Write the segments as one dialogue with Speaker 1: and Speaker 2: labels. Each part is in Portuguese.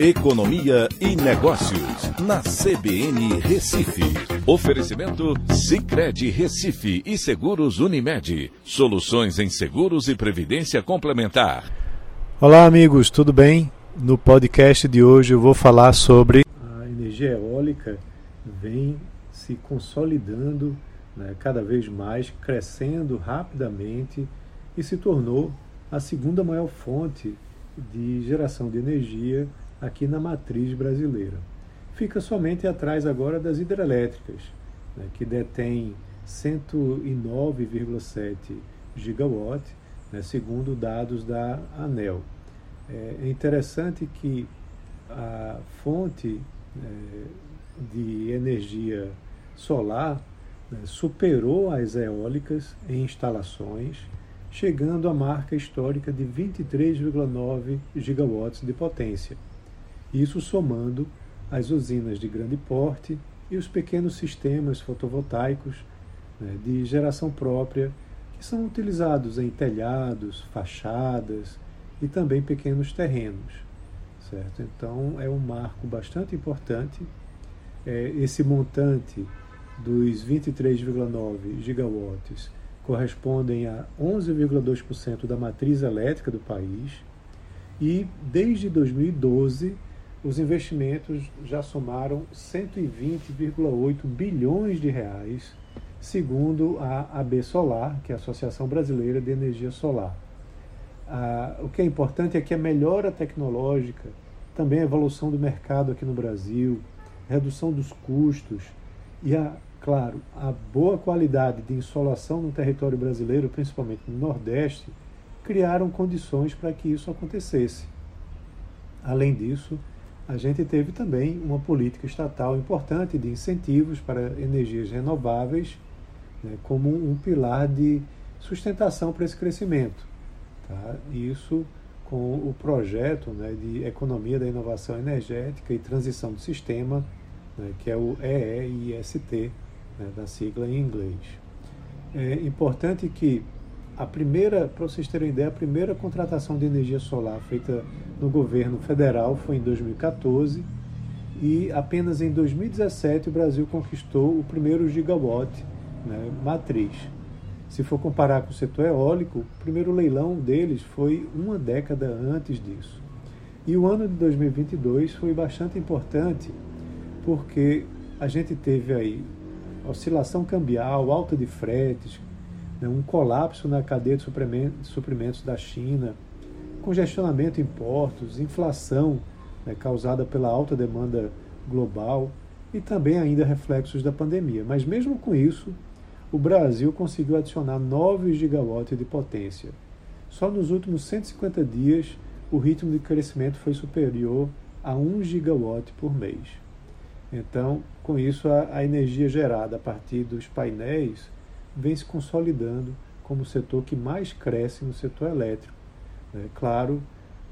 Speaker 1: Economia e Negócios, na CBN Recife. Oferecimento Cicred Recife e Seguros Unimed. Soluções em seguros e previdência complementar.
Speaker 2: Olá, amigos, tudo bem? No podcast de hoje eu vou falar sobre a energia eólica vem se consolidando né, cada vez mais, crescendo rapidamente e se tornou a segunda maior fonte de geração de energia aqui na matriz brasileira. Fica somente atrás agora das hidrelétricas, né, que detém 109,7 gigawatts, né, segundo dados da ANEL. É interessante que a fonte é, de energia solar né, superou as eólicas em instalações, chegando à marca histórica de 23,9 gigawatts de potência. Isso somando as usinas de grande porte e os pequenos sistemas fotovoltaicos né, de geração própria que são utilizados em telhados, fachadas e também pequenos terrenos. Certo? Então é um marco bastante importante. É, esse montante dos 23,9 gigawatts correspondem a 11,2% da matriz elétrica do país e desde 2012 os investimentos já somaram 120,8 bilhões de reais, segundo a AB Solar, que é a Associação Brasileira de Energia Solar. Ah, o que é importante é que a melhora tecnológica, também a evolução do mercado aqui no Brasil, redução dos custos e, a, claro, a boa qualidade de insolação no território brasileiro, principalmente no Nordeste, criaram condições para que isso acontecesse. Além disso, a gente teve também uma política estatal importante de incentivos para energias renováveis, né, como um pilar de sustentação para esse crescimento. Tá? Isso com o projeto né, de Economia da Inovação Energética e Transição do Sistema, né, que é o EEIST, né, da sigla em inglês. É importante que a primeira, para vocês terem ideia, a primeira contratação de energia solar feita no governo federal foi em 2014 e apenas em 2017 o Brasil conquistou o primeiro gigawatt né, matriz. Se for comparar com o setor eólico, o primeiro leilão deles foi uma década antes disso. E o ano de 2022 foi bastante importante porque a gente teve aí oscilação cambial, alta de fretes, né, um colapso na cadeia de suprimentos da China, congestionamento em portos, inflação né, causada pela alta demanda global e também ainda reflexos da pandemia. Mas mesmo com isso, o Brasil conseguiu adicionar 9 gigawatts de potência. Só nos últimos 150 dias, o ritmo de crescimento foi superior a 1 gigawatt por mês. Então, com isso, a, a energia gerada a partir dos painéis vem se consolidando como o setor que mais cresce no setor elétrico. Né? Claro,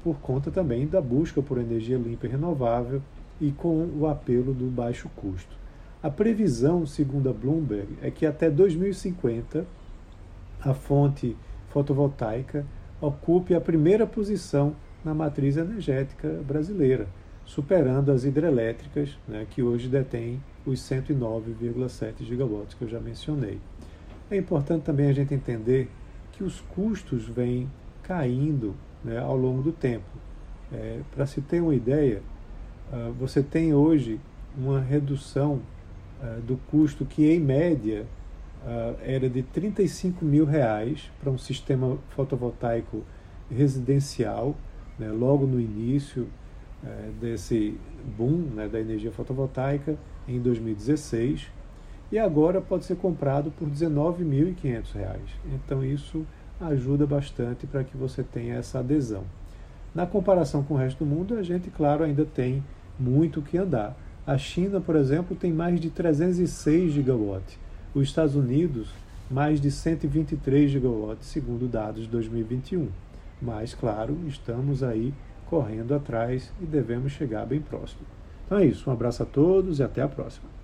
Speaker 2: por conta também da busca por energia limpa e renovável e com o apelo do baixo custo. A previsão, segundo a Bloomberg, é que até 2050 a fonte fotovoltaica ocupe a primeira posição na matriz energética brasileira, superando as hidrelétricas, né, que hoje detêm os 109,7 gigawatts que eu já mencionei. É importante também a gente entender que os custos vêm caindo né, ao longo do tempo. É, Para se ter uma ideia, uh, você tem hoje uma redução uh, do custo que, em média, uh, era de 35 mil reais para um sistema fotovoltaico residencial, né, logo no início desse boom né, da energia fotovoltaica, em 2016 e agora pode ser comprado por R$ 19.500. Então isso ajuda bastante para que você tenha essa adesão. Na comparação com o resto do mundo, a gente, claro, ainda tem muito que andar. A China, por exemplo, tem mais de 306 gigawatts. Os Estados Unidos, mais de 123 gigawatts, segundo dados de 2021. Mas, claro, estamos aí correndo atrás e devemos chegar bem próximo. Então é isso. Um abraço a todos e até a próxima.